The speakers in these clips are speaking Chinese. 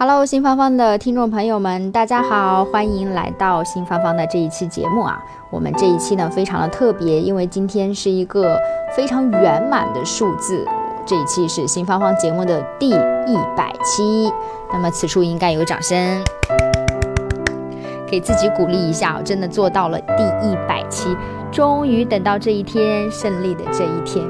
Hello，新芳芳的听众朋友们，大家好，欢迎来到新芳芳的这一期节目啊。我们这一期呢非常的特别，因为今天是一个非常圆满的数字，这一期是新芳芳节目的第一百期。那么此处应该有掌声，给自己鼓励一下，真的做到了第一百期，终于等到这一天，胜利的这一天。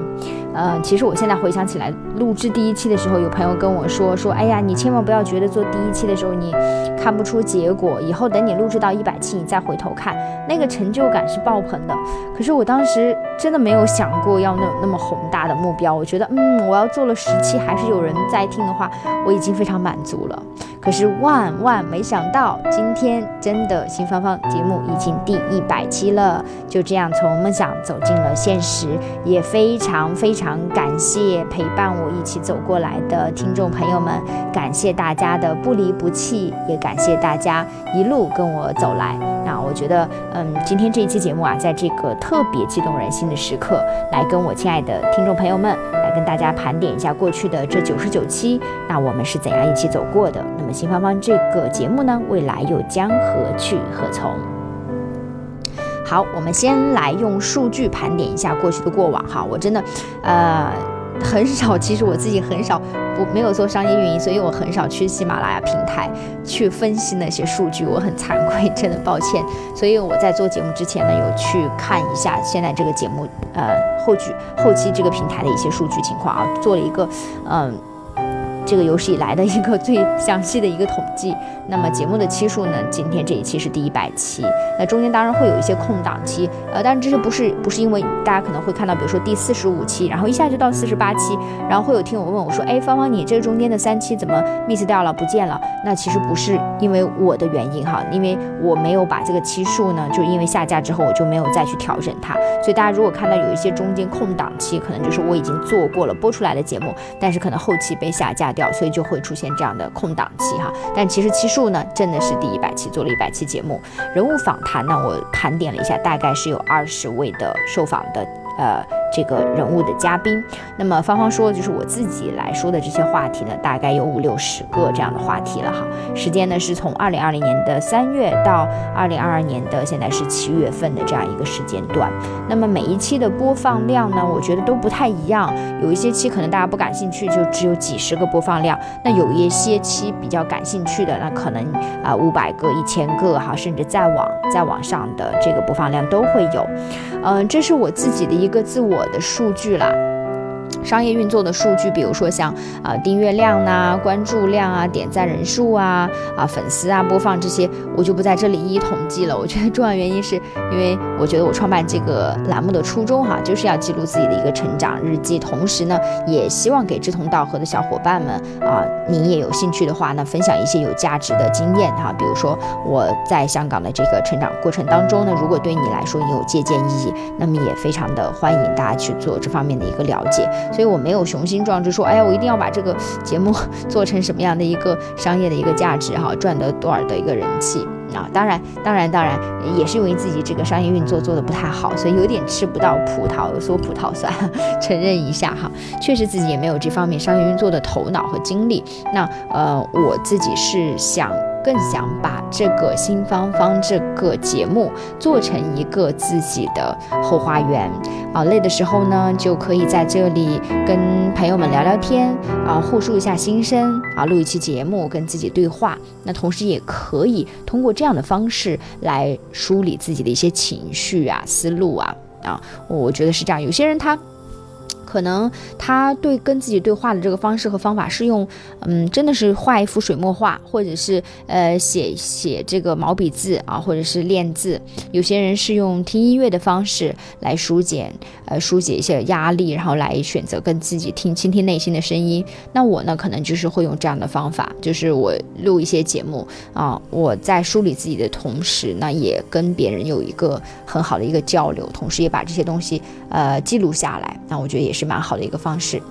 呃，其实我现在回想起来，录制第一期的时候，有朋友跟我说说，哎呀，你千万不要觉得做第一期的时候你看不出结果，以后等你录制到一百期，你再回头看，那个成就感是爆棚的。可是我当时真的没有想过要那那么宏大的目标，我觉得，嗯，我要做了十期还是有人在听的话，我已经非常满足了。可是万万没想到，今天真的新芳芳节目已经第一百期了，就这样从梦想走进了现实，也非常非常感谢陪伴我一起走过来的听众朋友们，感谢大家的不离不弃，也感谢大家一路跟我走来。那我觉得，嗯，今天这一期节目啊，在这个特别激动人心的时刻，来跟我亲爱的听众朋友们，跟大家盘点一下过去的这九十九期，那我们是怎样一起走过的？那么新芳芳这个节目呢，未来又将何去何从？好，我们先来用数据盘点一下过去的过往哈。我真的，呃，很少，其实我自己很少我没有做商业运营，所以我很少去喜马拉雅平台去分析那些数据，我很惭愧，真的抱歉。所以我在做节目之前呢，有去看一下现在这个节目呃后续后期这个平台的一些数据情况啊，做了一个嗯。这个有史以来的一个最详细的一个统计。那么节目的期数呢？今天这一期是第一百期。那中间当然会有一些空档期，呃，但是这些不是不是因为大家可能会看到，比如说第四十五期，然后一下就到四十八期，然后会有听友问我说：“哎，芳芳，你这中间的三期怎么 miss 掉了，不见了？”那其实不是因为我的原因哈，因为我没有把这个期数呢，就因为下架之后我就没有再去调整它。所以大家如果看到有一些中间空档期，可能就是我已经做过了播出来的节目，但是可能后期被下架。所以就会出现这样的空档期哈，但其实期数呢真的是第一百期做了一百期节目，人物访谈呢我盘点了一下，大概是有二十位的受访的呃。这个人物的嘉宾，那么芳芳说，就是我自己来说的这些话题呢，大概有五六十个这样的话题了哈。时间呢是从二零二零年的三月到二零二二年的现在是七月份的这样一个时间段。那么每一期的播放量呢，我觉得都不太一样。有一些期可能大家不感兴趣，就只有几十个播放量；那有一些期比较感兴趣的，那可能啊五百个、一千个哈，甚至再往再往上的这个播放量都会有。嗯，这是我自己的一一个自。我的数据啦。商业运作的数据，比如说像啊订阅量呐、关注量啊、点赞人数啊、啊粉丝啊、播放这些，我就不在这里一一统计了。我觉得重要原因是因为我觉得我创办这个栏目的初衷哈，就是要记录自己的一个成长日记，同时呢，也希望给志同道合的小伙伴们啊，你也有兴趣的话呢，分享一些有价值的经验哈。比如说我在香港的这个成长过程当中呢，如果对你来说也有借鉴意义，那么也非常的欢迎大家去做这方面的一个了解。所以我没有雄心壮志说，哎呀，我一定要把这个节目 做成什么样的一个商业的一个价值哈，赚得多少的一个人气。啊？当然，当然，当然，也是因为自己这个商业运作做得不太好，所以有点吃不到葡萄说葡萄酸，承认一下哈，确实自己也没有这方面商业运作的头脑和精力。那呃，我自己是想。更想把这个新芳芳这个节目做成一个自己的后花园啊，累的时候呢，就可以在这里跟朋友们聊聊天啊，互述一下心声啊，录一期节目跟自己对话。那同时也可以通过这样的方式来梳理自己的一些情绪啊、思路啊啊，我觉得是这样。有些人他。可能他对跟自己对话的这个方式和方法是用，嗯，真的是画一幅水墨画，或者是呃写写这个毛笔字啊，或者是练字。有些人是用听音乐的方式来疏解，呃，疏解一些压力，然后来选择跟自己听倾听内心的声音。那我呢，可能就是会用这样的方法，就是我录一些节目啊，我在梳理自己的同时，那也跟别人有一个很好的一个交流，同时也把这些东西呃记录下来。那我觉得也是。是蛮好的一个方式。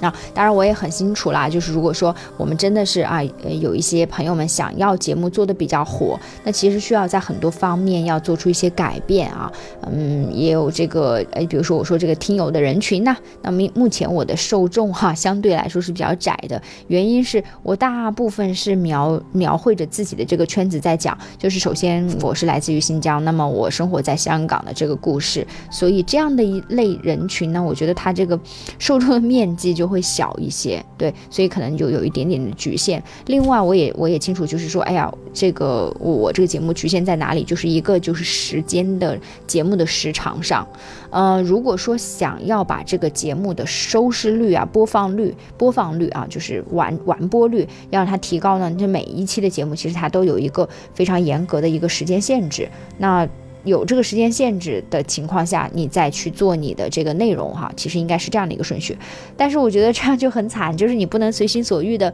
啊，当然我也很清楚啦，就是如果说我们真的是啊，有一些朋友们想要节目做的比较火，那其实需要在很多方面要做出一些改变啊。嗯，也有这个，哎，比如说我说这个听友的人群呢，那么目前我的受众哈相对来说是比较窄的，原因是我大部分是描描绘着自己的这个圈子在讲，就是首先我是来自于新疆，那么我生活在香港的这个故事，所以这样的一类人群呢，我觉得他这个受众的面积就。会小一些，对，所以可能就有一点点的局限。另外，我也我也清楚，就是说，哎呀，这个我这个节目局限在哪里？就是一个就是时间的节目的时长上。呃，如果说想要把这个节目的收视率啊、播放率、播放率啊，就是完完播率，要让它提高呢，这每一期的节目其实它都有一个非常严格的一个时间限制。那有这个时间限制的情况下，你再去做你的这个内容哈，其实应该是这样的一个顺序。但是我觉得这样就很惨，就是你不能随心所欲的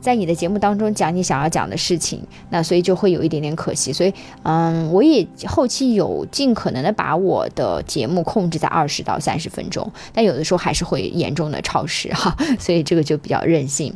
在你的节目当中讲你想要讲的事情，那所以就会有一点点可惜。所以，嗯，我也后期有尽可能的把我的节目控制在二十到三十分钟，但有的时候还是会严重的超时哈，所以这个就比较任性。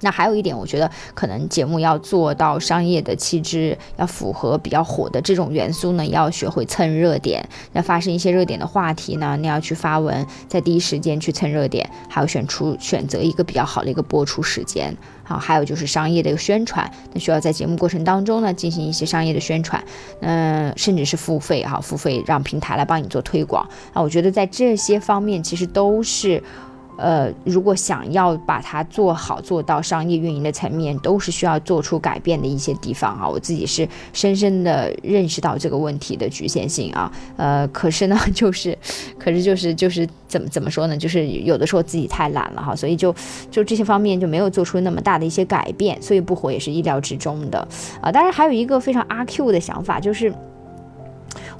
那还有一点，我觉得可能节目要做到商业的气质，要符合比较火的这种元素呢，要学会蹭热点，那发生一些热点的话题呢，你要去发文，在第一时间去蹭热点，还要选出选择一个比较好的一个播出时间，好，还有就是商业的一个宣传，那需要在节目过程当中呢进行一些商业的宣传，嗯，甚至是付费哈，付费让平台来帮你做推广，啊，我觉得在这些方面其实都是。呃，如果想要把它做好，做到商业运营的层面，都是需要做出改变的一些地方啊。我自己是深深的认识到这个问题的局限性啊。呃，可是呢，就是，可是就是就是怎么怎么说呢？就是有的时候自己太懒了哈，所以就就这些方面就没有做出那么大的一些改变，所以不火也是意料之中的啊。当然还有一个非常阿 Q 的想法，就是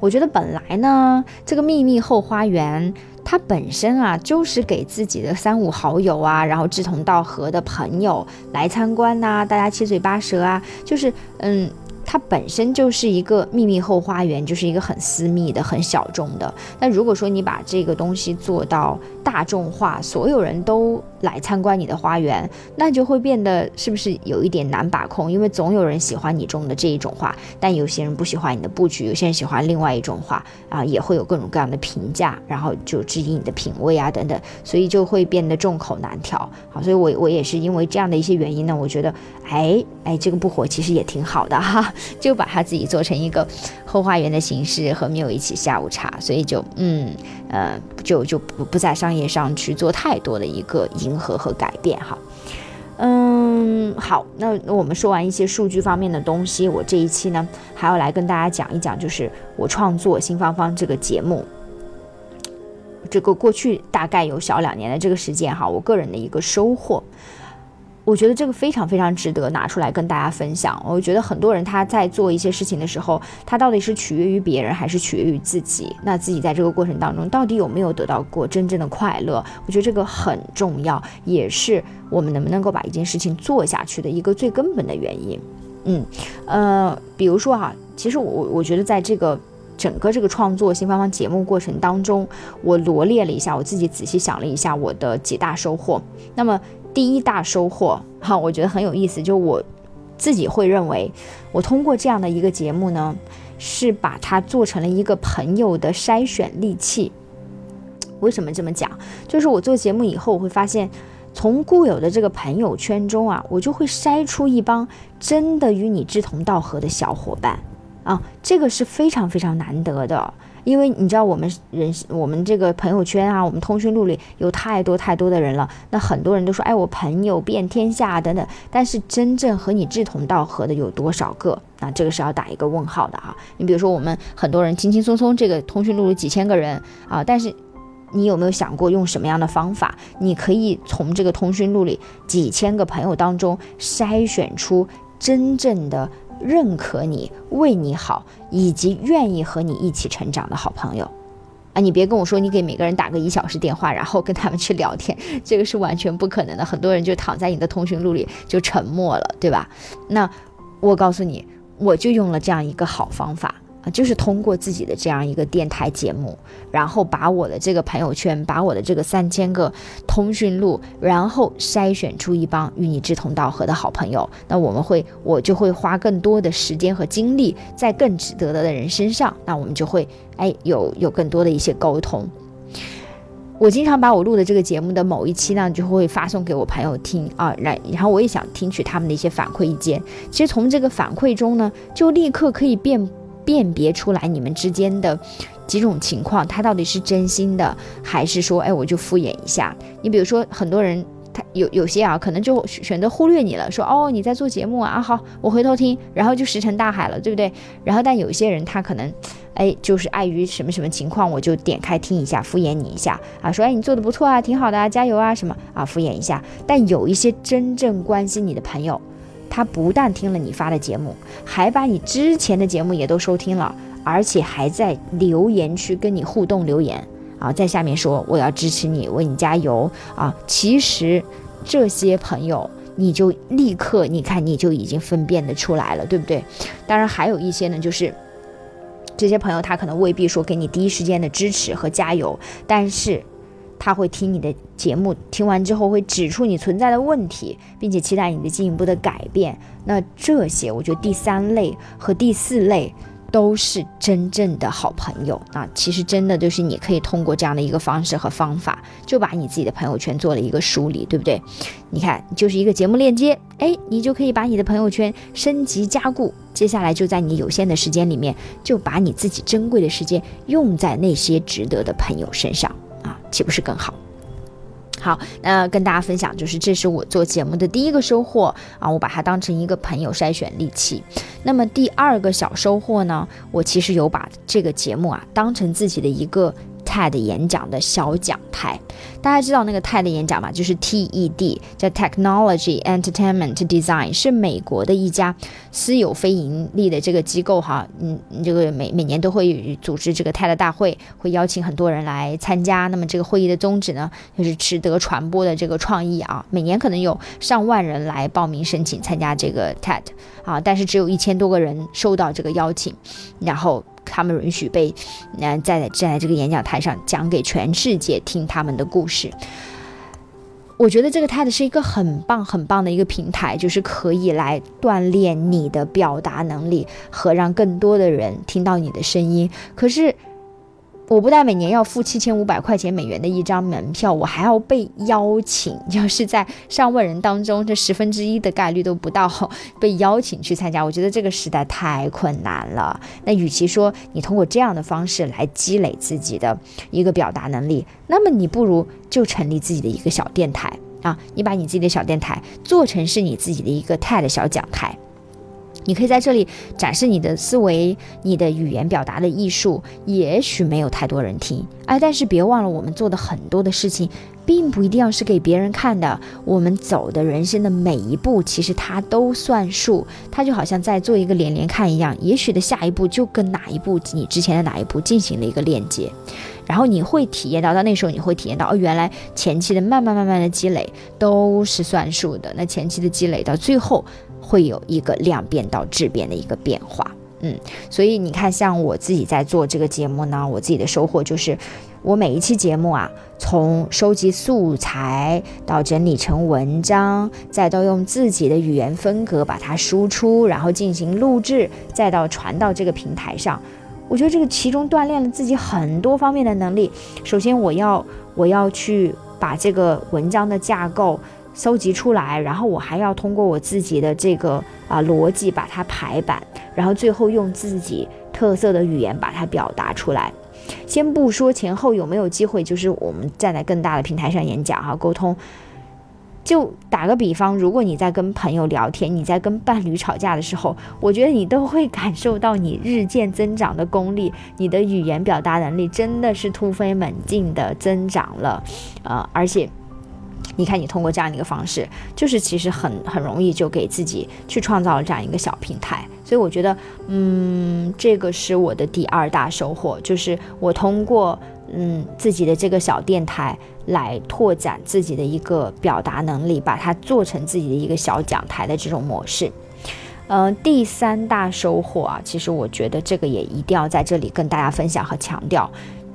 我觉得本来呢，这个秘密后花园。它本身啊，就是给自己的三五好友啊，然后志同道合的朋友来参观呐，大家七嘴八舌啊，就是嗯。它本身就是一个秘密后花园，就是一个很私密的、很小众的。那如果说你把这个东西做到大众化，所有人都来参观你的花园，那就会变得是不是有一点难把控？因为总有人喜欢你种的这一种花，但有些人不喜欢你的布局，有些人喜欢另外一种花啊，也会有各种各样的评价，然后就质疑你的品味啊等等，所以就会变得众口难调。好，所以我我也是因为这样的一些原因呢，我觉得，哎哎，这个不火其实也挺好的哈。就把它自己做成一个后花园的形式，和缪一起下午茶，所以就嗯呃就就不不在商业上去做太多的一个迎合和改变哈。嗯，好，那那我们说完一些数据方面的东西，我这一期呢还要来跟大家讲一讲，就是我创作新芳芳这个节目，这个过去大概有小两年的这个时间哈，我个人的一个收获。我觉得这个非常非常值得拿出来跟大家分享。我觉得很多人他在做一些事情的时候，他到底是取悦于别人还是取悦于自己？那自己在这个过程当中到底有没有得到过真正的快乐？我觉得这个很重要，也是我们能不能够把一件事情做下去的一个最根本的原因。嗯，呃，比如说哈，其实我我觉得在这个整个这个创作新芳芳节目过程当中，我罗列了一下，我自己仔细想了一下我的几大收获。那么。第一大收获哈，我觉得很有意思，就我自己会认为，我通过这样的一个节目呢，是把它做成了一个朋友的筛选利器。为什么这么讲？就是我做节目以后，我会发现，从固有的这个朋友圈中啊，我就会筛出一帮真的与你志同道合的小伙伴啊，这个是非常非常难得的。因为你知道我们人我们这个朋友圈啊，我们通讯录里有太多太多的人了。那很多人都说，哎，我朋友遍天下等等。但是真正和你志同道合的有多少个？那这个是要打一个问号的啊。你比如说，我们很多人轻轻松松这个通讯录里几千个人啊，但是你有没有想过用什么样的方法，你可以从这个通讯录里几千个朋友当中筛选出真正的？认可你、为你好，以及愿意和你一起成长的好朋友，啊，你别跟我说你给每个人打个一小时电话，然后跟他们去聊天，这个是完全不可能的。很多人就躺在你的通讯录里就沉默了，对吧？那我告诉你，我就用了这样一个好方法。就是通过自己的这样一个电台节目，然后把我的这个朋友圈，把我的这个三千个通讯录，然后筛选出一帮与你志同道合的好朋友。那我们会，我就会花更多的时间和精力在更值得的人身上。那我们就会，哎，有有更多的一些沟通。我经常把我录的这个节目的某一期呢，就会发送给我朋友听啊，来，然后我也想听取他们的一些反馈意见。其实从这个反馈中呢，就立刻可以辨辨别出来你们之间的几种情况，他到底是真心的，还是说，哎，我就敷衍一下。你比如说，很多人。他有有些啊，可能就选择忽略你了，说哦你在做节目啊，好，我回头听，然后就石沉大海了，对不对？然后但有些人他可能，哎，就是碍于什么什么情况，我就点开听一下，敷衍你一下啊，说哎你做的不错啊，挺好的啊，加油啊什么啊，敷衍一下。但有一些真正关心你的朋友，他不但听了你发的节目，还把你之前的节目也都收听了，而且还在留言区跟你互动留言。啊，在下面说我要支持你，为你加油啊！其实这些朋友，你就立刻你看你就已经分辨得出来了，对不对？当然还有一些呢，就是这些朋友他可能未必说给你第一时间的支持和加油，但是他会听你的节目，听完之后会指出你存在的问题，并且期待你的进一步的改变。那这些，我觉得第三类和第四类。都是真正的好朋友啊！其实真的就是你可以通过这样的一个方式和方法，就把你自己的朋友圈做了一个梳理，对不对？你看，就是一个节目链接，哎，你就可以把你的朋友圈升级加固。接下来就在你有限的时间里面，就把你自己珍贵的时间用在那些值得的朋友身上，岂不是更好？好，那跟大家分享，就是这是我做节目的第一个收获啊，我把它当成一个朋友筛选利器。那么第二个小收获呢，我其实有把这个节目啊当成自己的一个。TED 演讲的小讲台，大家知道那个 TED 演讲吗？就是 TED，叫 Technology Entertainment Design，是美国的一家私有非盈利的这个机构哈。嗯，这个每每年都会组织这个 TED 大会，会邀请很多人来参加。那么这个会议的宗旨呢，就是值得传播的这个创意啊。每年可能有上万人来报名申请参加这个 TED 啊，但是只有一千多个人收到这个邀请，然后。他们允许被，嗯，在站在这个演讲台上讲给全世界听他们的故事。我觉得这个 TED 是一个很棒很棒的一个平台，就是可以来锻炼你的表达能力和让更多的人听到你的声音。可是。我不但每年要付七千五百块钱美元的一张门票，我还要被邀请，就是在上万人当中，这十分之一的概率都不到被邀请去参加。我觉得这个实在太困难了。那与其说你通过这样的方式来积累自己的一个表达能力，那么你不如就成立自己的一个小电台啊！你把你自己的小电台做成是你自己的一个 TED 小讲台。你可以在这里展示你的思维，你的语言表达的艺术，也许没有太多人听，哎，但是别忘了，我们做的很多的事情，并不一定要是给别人看的。我们走的人生的每一步，其实它都算数，它就好像在做一个连连看一样，也许的下一步就跟哪一步你之前的哪一步进行了一个链接，然后你会体验到，到那时候你会体验到，哦，原来前期的慢慢慢慢的积累都是算数的，那前期的积累到最后。会有一个量变到质变的一个变化，嗯，所以你看，像我自己在做这个节目呢，我自己的收获就是，我每一期节目啊，从收集素材到整理成文章，再到用自己的语言风格把它输出，然后进行录制，再到传到这个平台上，我觉得这个其中锻炼了自己很多方面的能力。首先，我要我要去把这个文章的架构。搜集出来，然后我还要通过我自己的这个啊逻辑把它排版，然后最后用自己特色的语言把它表达出来。先不说前后有没有机会，就是我们站在更大的平台上演讲哈，沟通。就打个比方，如果你在跟朋友聊天，你在跟伴侣吵架的时候，我觉得你都会感受到你日渐增长的功力，你的语言表达能力真的是突飞猛进的增长了，呃，而且。你看，你通过这样的一个方式，就是其实很很容易就给自己去创造了这样一个小平台，所以我觉得，嗯，这个是我的第二大收获，就是我通过嗯自己的这个小电台来拓展自己的一个表达能力，把它做成自己的一个小讲台的这种模式。嗯，第三大收获啊，其实我觉得这个也一定要在这里跟大家分享和强调，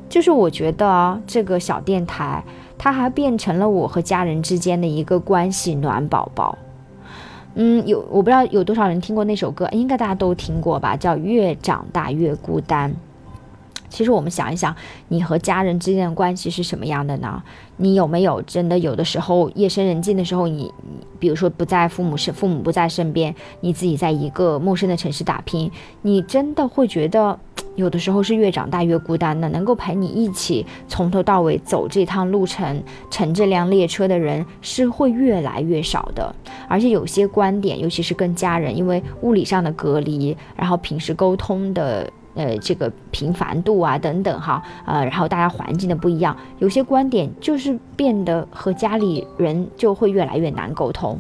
就是我觉得啊，这个小电台它还变成了我和家人之间的一个关系暖宝宝。嗯，有我不知道有多少人听过那首歌，应该大家都听过吧，叫《越长大越孤单》。其实我们想一想，你和家人之间的关系是什么样的呢？你有没有真的有的时候夜深人静的时候，你比如说不在父母身，父母不在身边，你自己在一个陌生的城市打拼，你真的会觉得有的时候是越长大越孤单的。能够陪你一起从头到尾走这趟路程，乘这辆列车的人是会越来越少的。而且有些观点，尤其是跟家人，因为物理上的隔离，然后平时沟通的。呃，这个频繁度啊，等等哈，呃，然后大家环境的不一样，有些观点就是变得和家里人就会越来越难沟通。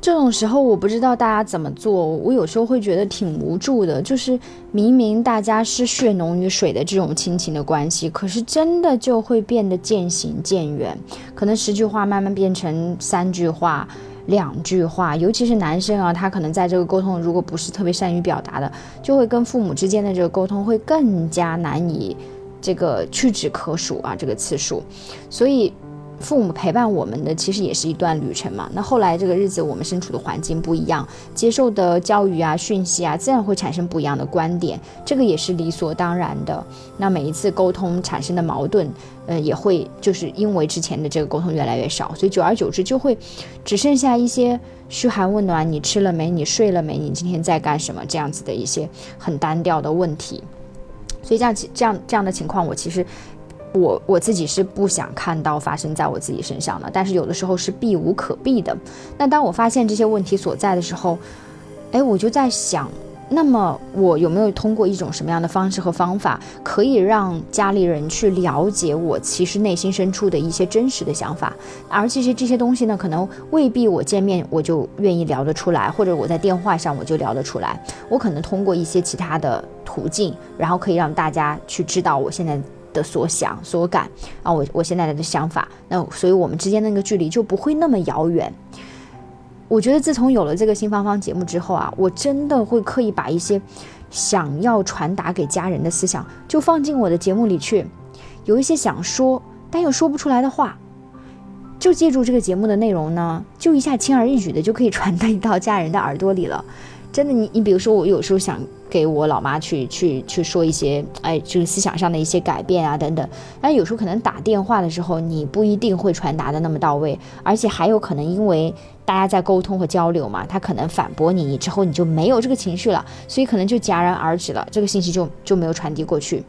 这种时候，我不知道大家怎么做，我有时候会觉得挺无助的。就是明明大家是血浓于水的这种亲情的关系，可是真的就会变得渐行渐远，可能十句话慢慢变成三句话。两句话，尤其是男生啊，他可能在这个沟通，如果不是特别善于表达的，就会跟父母之间的这个沟通会更加难以这个屈指可数啊，这个次数，所以。父母陪伴我们的其实也是一段旅程嘛。那后来这个日子，我们身处的环境不一样，接受的教育啊、讯息啊，自然会产生不一样的观点，这个也是理所当然的。那每一次沟通产生的矛盾，呃，也会就是因为之前的这个沟通越来越少，所以久而久之就会只剩下一些嘘寒问暖，你吃了没？你睡了没？你今天在干什么？这样子的一些很单调的问题。所以这样这样这样的情况，我其实。我我自己是不想看到发生在我自己身上的，但是有的时候是避无可避的。那当我发现这些问题所在的时候，哎，我就在想，那么我有没有通过一种什么样的方式和方法，可以让家里人去了解我其实内心深处的一些真实的想法？而这些这些东西呢，可能未必我见面我就愿意聊得出来，或者我在电话上我就聊得出来。我可能通过一些其他的途径，然后可以让大家去知道我现在。的所想所感啊，我我现在的想法，那所以我们之间那个距离就不会那么遥远。我觉得自从有了这个新芳芳节目之后啊，我真的会刻意把一些想要传达给家人的思想就放进我的节目里去。有一些想说但又说不出来的话，就借助这个节目的内容呢，就一下轻而易举的就可以传递到家人的耳朵里了。真的，你你比如说，我有时候想给我老妈去去去说一些，哎，就是思想上的一些改变啊，等等。但有时候可能打电话的时候，你不一定会传达的那么到位，而且还有可能因为大家在沟通和交流嘛，他可能反驳你之后，你就没有这个情绪了，所以可能就戛然而止了，这个信息就就没有传递过去。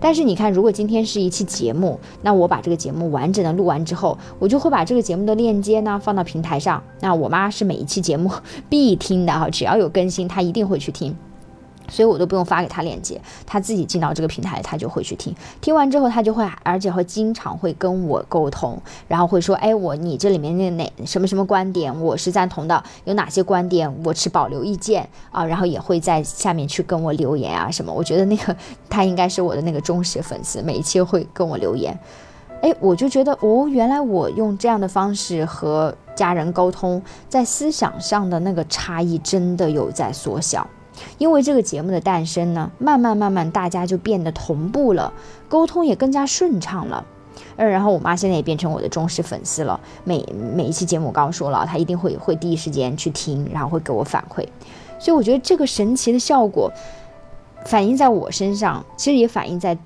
但是你看，如果今天是一期节目，那我把这个节目完整的录完之后，我就会把这个节目的链接呢放到平台上。那我妈是每一期节目必听的哈，只要有更新，她一定会去听。所以我都不用发给他链接，他自己进到这个平台，他就会去听。听完之后，他就会，而且会经常会跟我沟通，然后会说：“哎，我你这里面那哪什么什么观点，我是赞同的，有哪些观点我持保留意见啊？”然后也会在下面去跟我留言啊什么。我觉得那个他应该是我的那个忠实粉丝，每一期会跟我留言。哎，我就觉得哦，原来我用这样的方式和家人沟通，在思想上的那个差异真的有在缩小。因为这个节目的诞生呢，慢慢慢慢，大家就变得同步了，沟通也更加顺畅了。嗯，然后我妈现在也变成我的忠实粉丝了，每每一期节目，我刚刚说了，她一定会会第一时间去听，然后会给我反馈。所以我觉得这个神奇的效果，反映在我身上，其实也反映在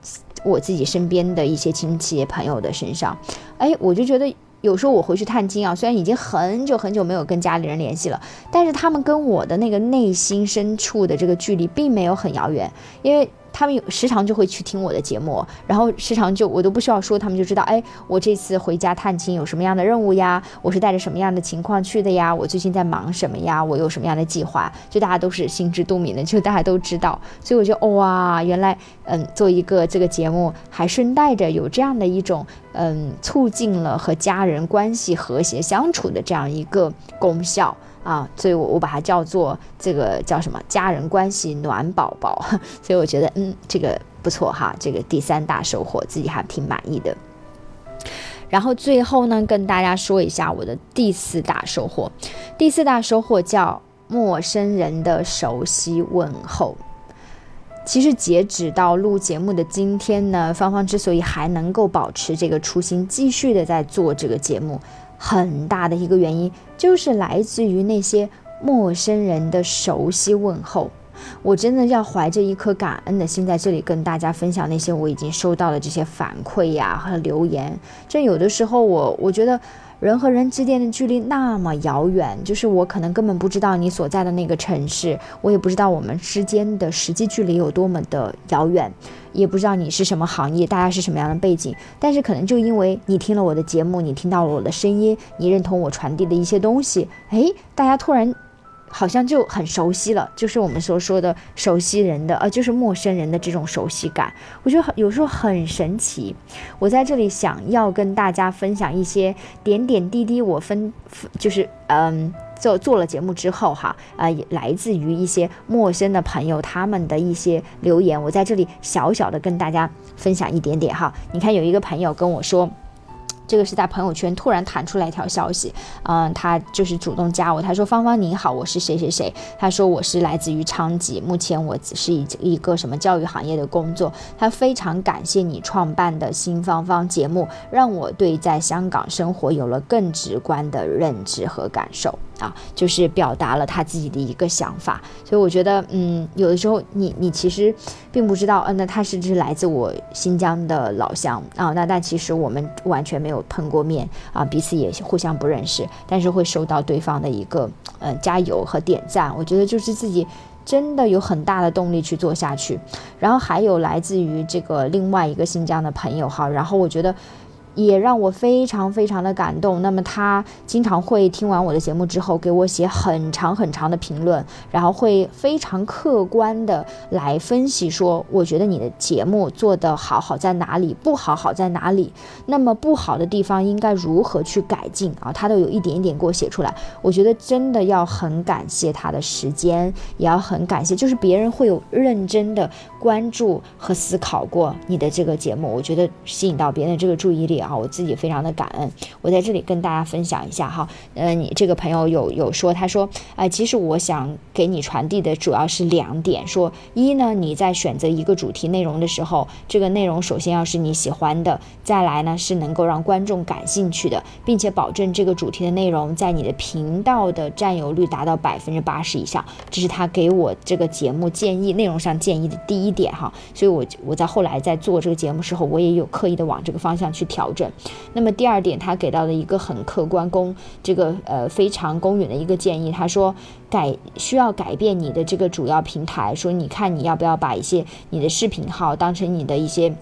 我自己身边的一些亲戚朋友的身上。哎，我就觉得。有时候我回去探亲啊，虽然已经很久很久没有跟家里人联系了，但是他们跟我的那个内心深处的这个距离并没有很遥远，因为。他们有时常就会去听我的节目，然后时常就我都不需要说，他们就知道，哎，我这次回家探亲有什么样的任务呀？我是带着什么样的情况去的呀？我最近在忙什么呀？我有什么样的计划？就大家都是心知肚明的，就大家都知道。所以我觉得，哇，原来，嗯，做一个这个节目还顺带着有这样的一种，嗯，促进了和家人关系和谐相处的这样一个功效。啊，所以，我我把它叫做这个叫什么家人关系暖宝宝，所以我觉得，嗯，这个不错哈，这个第三大收获自己还挺满意的。然后最后呢，跟大家说一下我的第四大收获，第四大收获叫陌生人的熟悉问候。其实截止到录节目的今天呢，芳芳之所以还能够保持这个初心，继续的在做这个节目，很大的一个原因就是来自于那些陌生人的熟悉问候。我真的要怀着一颗感恩的心，在这里跟大家分享那些我已经收到的这些反馈呀和留言。就有的时候，我我觉得。人和人之间的距离那么遥远，就是我可能根本不知道你所在的那个城市，我也不知道我们之间的实际距离有多么的遥远，也不知道你是什么行业，大家是什么样的背景。但是可能就因为你听了我的节目，你听到了我的声音，你认同我传递的一些东西，诶，大家突然。好像就很熟悉了，就是我们所说的熟悉人的，呃，就是陌生人的这种熟悉感，我觉得有时候很神奇。我在这里想要跟大家分享一些点点滴滴，我分就是嗯，做做了节目之后哈，呃，来自于一些陌生的朋友他们的一些留言，我在这里小小的跟大家分享一点点哈。你看有一个朋友跟我说。这个是在朋友圈突然弹出来一条消息，嗯，他就是主动加我，他说：“芳芳你好，我是谁谁谁。”他说：“我是来自于昌吉，目前我只是一一个什么教育行业的工作。”他非常感谢你创办的新芳芳节目，让我对在香港生活有了更直观的认知和感受。啊，就是表达了他自己的一个想法，所以我觉得，嗯，有的时候你你其实并不知道，嗯，那他是不是来自我新疆的老乡啊？那但其实我们完全没有碰过面啊，彼此也互相不认识，但是会收到对方的一个呃加油和点赞，我觉得就是自己真的有很大的动力去做下去。然后还有来自于这个另外一个新疆的朋友哈，然后我觉得。也让我非常非常的感动。那么他经常会听完我的节目之后，给我写很长很长的评论，然后会非常客观的来分析说，我觉得你的节目做得好好在哪里，不好好在哪里。那么不好的地方应该如何去改进啊？他都有一点一点给我写出来。我觉得真的要很感谢他的时间，也要很感谢，就是别人会有认真的关注和思考过你的这个节目，我觉得吸引到别人的这个注意力。啊，啊我自己非常的感恩，我在这里跟大家分享一下哈，呃，你这个朋友有有说，他说，哎，其实我想给你传递的主要是两点，说一呢，你在选择一个主题内容的时候，这个内容首先要是你喜欢的，再来呢是能够让观众感兴趣的，并且保证这个主题的内容在你的频道的占有率达到百分之八十以上，这是他给我这个节目建议内容上建议的第一点哈，所以我我在后来在做这个节目时候，我也有刻意的往这个方向去调。那么第二点，他给到的一个很客观公这个呃非常公允的一个建议，他说改需要改变你的这个主要平台，说你看你要不要把一些你的视频号当成你的一些。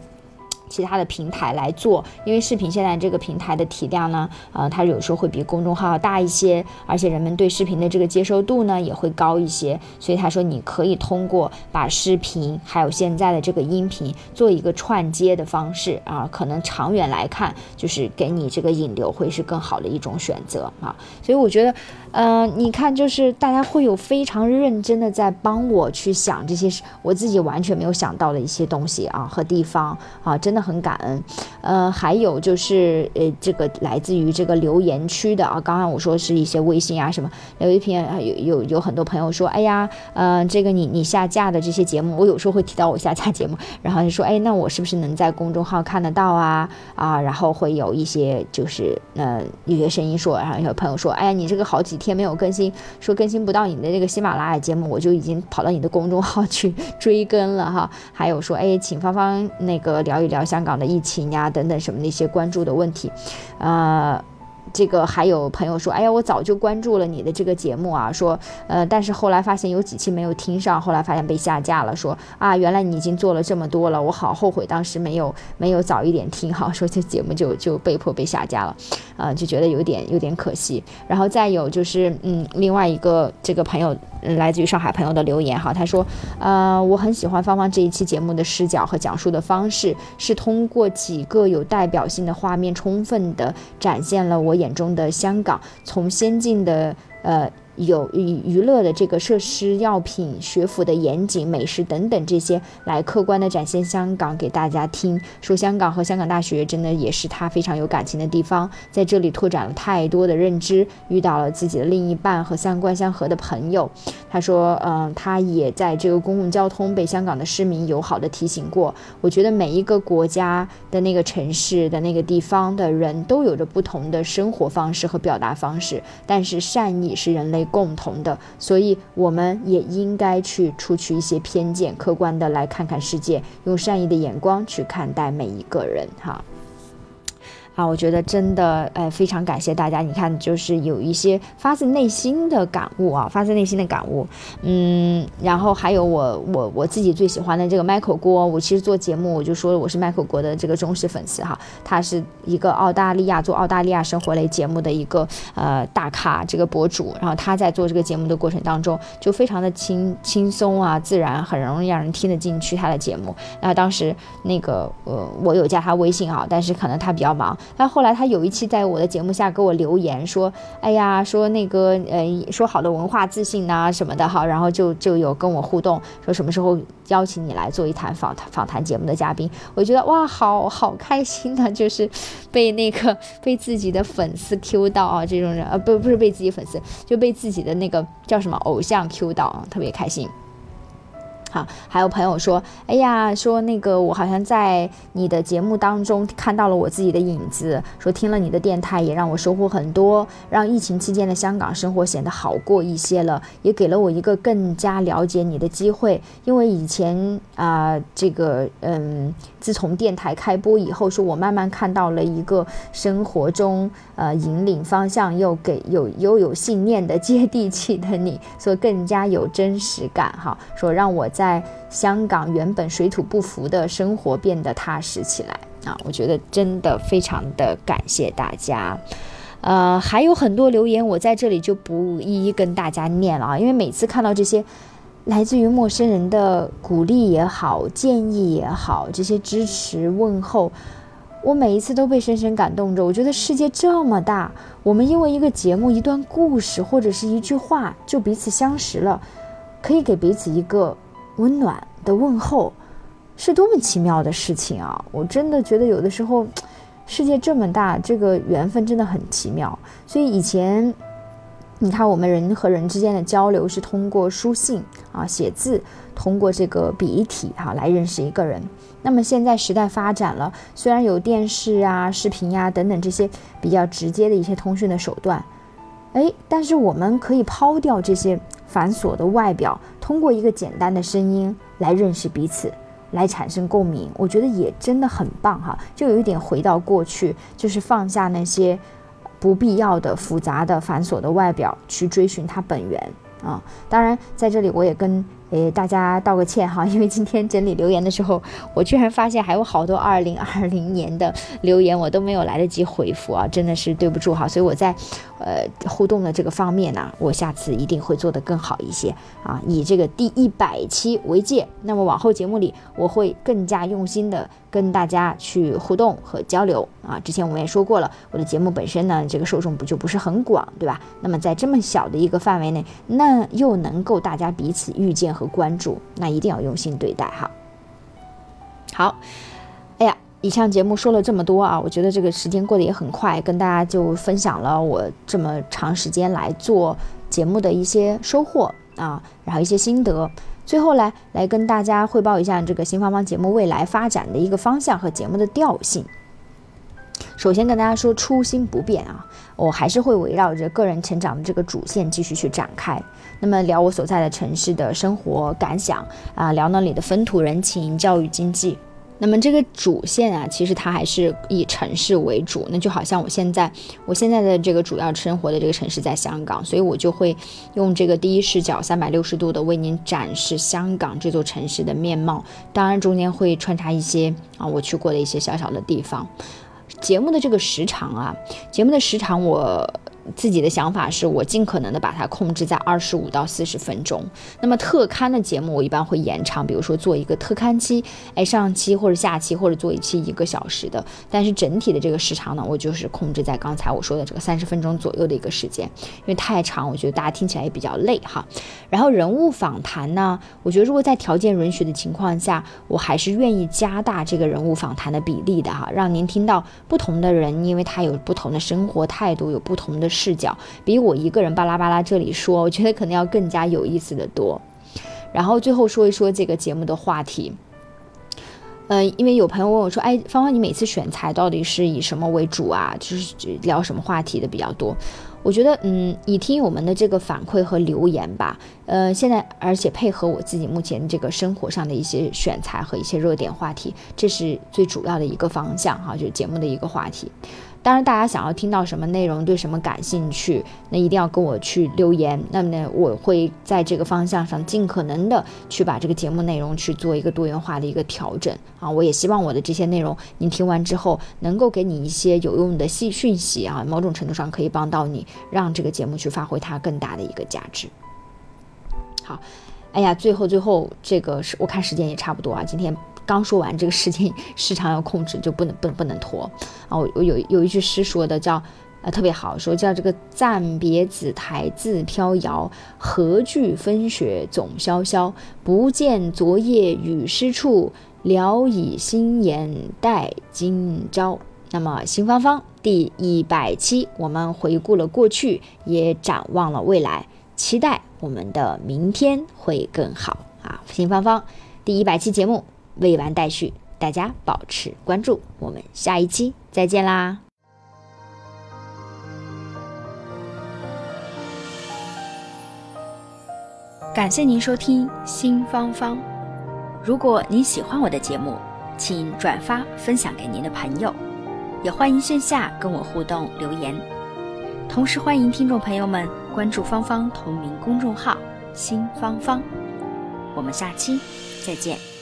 其他的平台来做，因为视频现在这个平台的体量呢，呃，它有时候会比公众号要大一些，而且人们对视频的这个接受度呢也会高一些，所以他说你可以通过把视频还有现在的这个音频做一个串接的方式啊，可能长远来看就是给你这个引流会是更好的一种选择啊，所以我觉得，嗯，你看就是大家会有非常认真的在帮我去想这些我自己完全没有想到的一些东西啊和地方啊，真的很感恩，呃，还有就是，呃，这个来自于这个留言区的啊，刚刚我说是一些微信啊什么，有一篇有有有很多朋友说，哎呀，呃，这个你你下架的这些节目，我有时候会提到我下架节目，然后就说，哎，那我是不是能在公众号看得到啊？啊，然后会有一些就是，呃，有些声音说，然后有朋友说，哎呀，你这个好几天没有更新，说更新不到你的这个喜马拉雅节目，我就已经跑到你的公众号去追更了哈。还有说，哎，请芳芳那个聊一聊。香港的疫情呀，等等什么的一些关注的问题，呃。这个还有朋友说，哎呀，我早就关注了你的这个节目啊，说，呃，但是后来发现有几期没有听上，后来发现被下架了，说啊，原来你已经做了这么多了，我好后悔当时没有没有早一点听好，说这节目就就被迫被下架了，啊，就觉得有点有点可惜。然后再有就是，嗯，另外一个这个朋友来自于上海朋友的留言哈，他说，呃，我很喜欢芳芳这一期节目的视角和讲述的方式，是通过几个有代表性的画面，充分的展现了我眼。眼中的香港，从先进的呃有娱娱乐的这个设施、药品、学府的严谨、美食等等这些，来客观的展现香港给大家听。说香港和香港大学真的也是他非常有感情的地方，在这里拓展了太多的认知，遇到了自己的另一半和三观相合的朋友。他说，嗯，他也在这个公共交通被香港的市民友好的提醒过。我觉得每一个国家的那个城市的那个地方的人都有着不同的生活方式和表达方式，但是善意是人类。共同的，所以我们也应该去除去一些偏见，客观的来看看世界，用善意的眼光去看待每一个人，哈。啊，我觉得真的，呃，非常感谢大家。你看，就是有一些发自内心的感悟啊，发自内心的感悟。嗯，然后还有我，我我自己最喜欢的这个 Michael 郭，我其实做节目我就说我是 Michael 郭的这个忠实粉丝哈。他是一个澳大利亚做澳大利亚生活类节目的一个呃大咖这个博主，然后他在做这个节目的过程当中就非常的轻轻松啊，自然，很容易让人听得进去他的节目。那当时那个呃，我有加他微信啊，但是可能他比较忙。但后来他有一期在我的节目下给我留言说：“哎呀，说那个呃，说好的文化自信呐什么的哈，然后就就有跟我互动，说什么时候邀请你来做一谈访谈访谈节目的嘉宾。我觉得哇，好好开心的，就是被那个被自己的粉丝 Q 到啊，这种人啊不不是被自己粉丝，就被自己的那个叫什么偶像 Q 到，特别开心。”哈，还有朋友说，哎呀，说那个我好像在你的节目当中看到了我自己的影子，说听了你的电台也让我收获很多，让疫情期间的香港生活显得好过一些了，也给了我一个更加了解你的机会。因为以前啊，这个嗯，自从电台开播以后，说我慢慢看到了一个生活中呃引领方向又给有又有信念的 接地气的你，所以更加有真实感哈。说让我。在香港原本水土不服的生活变得踏实起来啊！我觉得真的非常的感谢大家，呃，还有很多留言，我在这里就不一一跟大家念了啊，因为每次看到这些来自于陌生人的鼓励也好、建议也好、这些支持问候，我每一次都被深深感动着。我觉得世界这么大，我们因为一个节目、一段故事或者是一句话就彼此相识了，可以给彼此一个。温暖的问候，是多么奇妙的事情啊！我真的觉得有的时候，世界这么大，这个缘分真的很奇妙。所以以前，你看我们人和人之间的交流是通过书信啊、写字，通过这个笔体哈来认识一个人。那么现在时代发展了，虽然有电视啊、视频呀等等这些比较直接的一些通讯的手段，哎，但是我们可以抛掉这些。繁琐的外表，通过一个简单的声音来认识彼此，来产生共鸣，我觉得也真的很棒哈。就有一点回到过去，就是放下那些不必要的、复杂的、繁琐的外表，去追寻它本源啊。当然，在这里我也跟。给大家道个歉哈，因为今天整理留言的时候，我居然发现还有好多 二零二零年的留言，我都没有来得及回复啊，真的是对不住哈。所以我在呃互动的这个方面呢，我下次一定会做得更好一些啊，以这个第一百期为界。那么往后节目里，我会更加用心的跟大家去互动和交流啊。之前我们也说过了，我的节目本身呢，这个受众不就不是很广，对吧？那么在这么小的一个范围内，那又能够大家彼此遇见和。关注，那一定要用心对待哈。好，哎呀，以上节目说了这么多啊，我觉得这个时间过得也很快，跟大家就分享了我这么长时间来做节目的一些收获啊，然后一些心得。最后来来跟大家汇报一下这个新芳芳节目未来发展的一个方向和节目的调性。首先跟大家说，初心不变啊，我还是会围绕着个人成长的这个主线继续去展开。那么聊我所在的城市的生活感想啊，聊那里的风土人情、教育经济。那么这个主线啊，其实它还是以城市为主。那就好像我现在，我现在的这个主要生活的这个城市在香港，所以我就会用这个第一视角三百六十度的为您展示香港这座城市的面貌。当然中间会穿插一些啊我去过的一些小小的地方。节目的这个时长啊，节目的时长我自己的想法是我尽可能的把它控制在二十五到四十分钟。那么特刊的节目我一般会延长，比如说做一个特刊期，哎上期或者下期或者做一期一个小时的。但是整体的这个时长呢，我就是控制在刚才我说的这个三十分钟左右的一个时间，因为太长，我觉得大家听起来也比较累哈。然后人物访谈呢，我觉得如果在条件允许的情况下，我还是愿意加大这个人物访谈的比例的哈，让您听到不同的人，因为他有不同的生活态度，有不同的视角，比我一个人巴拉巴拉这里说，我觉得可能要更加有意思的多。然后最后说一说这个节目的话题。嗯，因为有朋友问我说：“哎，芳芳，你每次选材到底是以什么为主啊？就是聊什么话题的比较多？”我觉得，嗯，以听友们的这个反馈和留言吧，呃，现在而且配合我自己目前这个生活上的一些选材和一些热点话题，这是最主要的一个方向哈，就是节目的一个话题。当然，大家想要听到什么内容，对什么感兴趣，那一定要跟我去留言。那么呢，我会在这个方向上尽可能的去把这个节目内容去做一个多元化的一个调整啊。我也希望我的这些内容，您听完之后能够给你一些有用的信讯息啊，某种程度上可以帮到你，让这个节目去发挥它更大的一个价值。好，哎呀，最后最后这个是我看时间也差不多啊，今天。刚说完这个时间时长要控制，就不能不能不能拖啊！我我有有一句诗说的叫，呃特别好，说叫这个暂别紫台自飘摇，何惧风雪总萧萧？不见昨夜雨湿处，聊以新颜待今朝。那么新芳芳第一百期，我们回顾了过去，也展望了未来，期待我们的明天会更好啊！新芳芳第一百期节目。未完待续，大家保持关注，我们下一期再见啦！感谢您收听新芳芳。如果您喜欢我的节目，请转发分享给您的朋友，也欢迎线下跟我互动留言。同时欢迎听众朋友们关注芳芳同名公众号“新芳芳”。我们下期再见。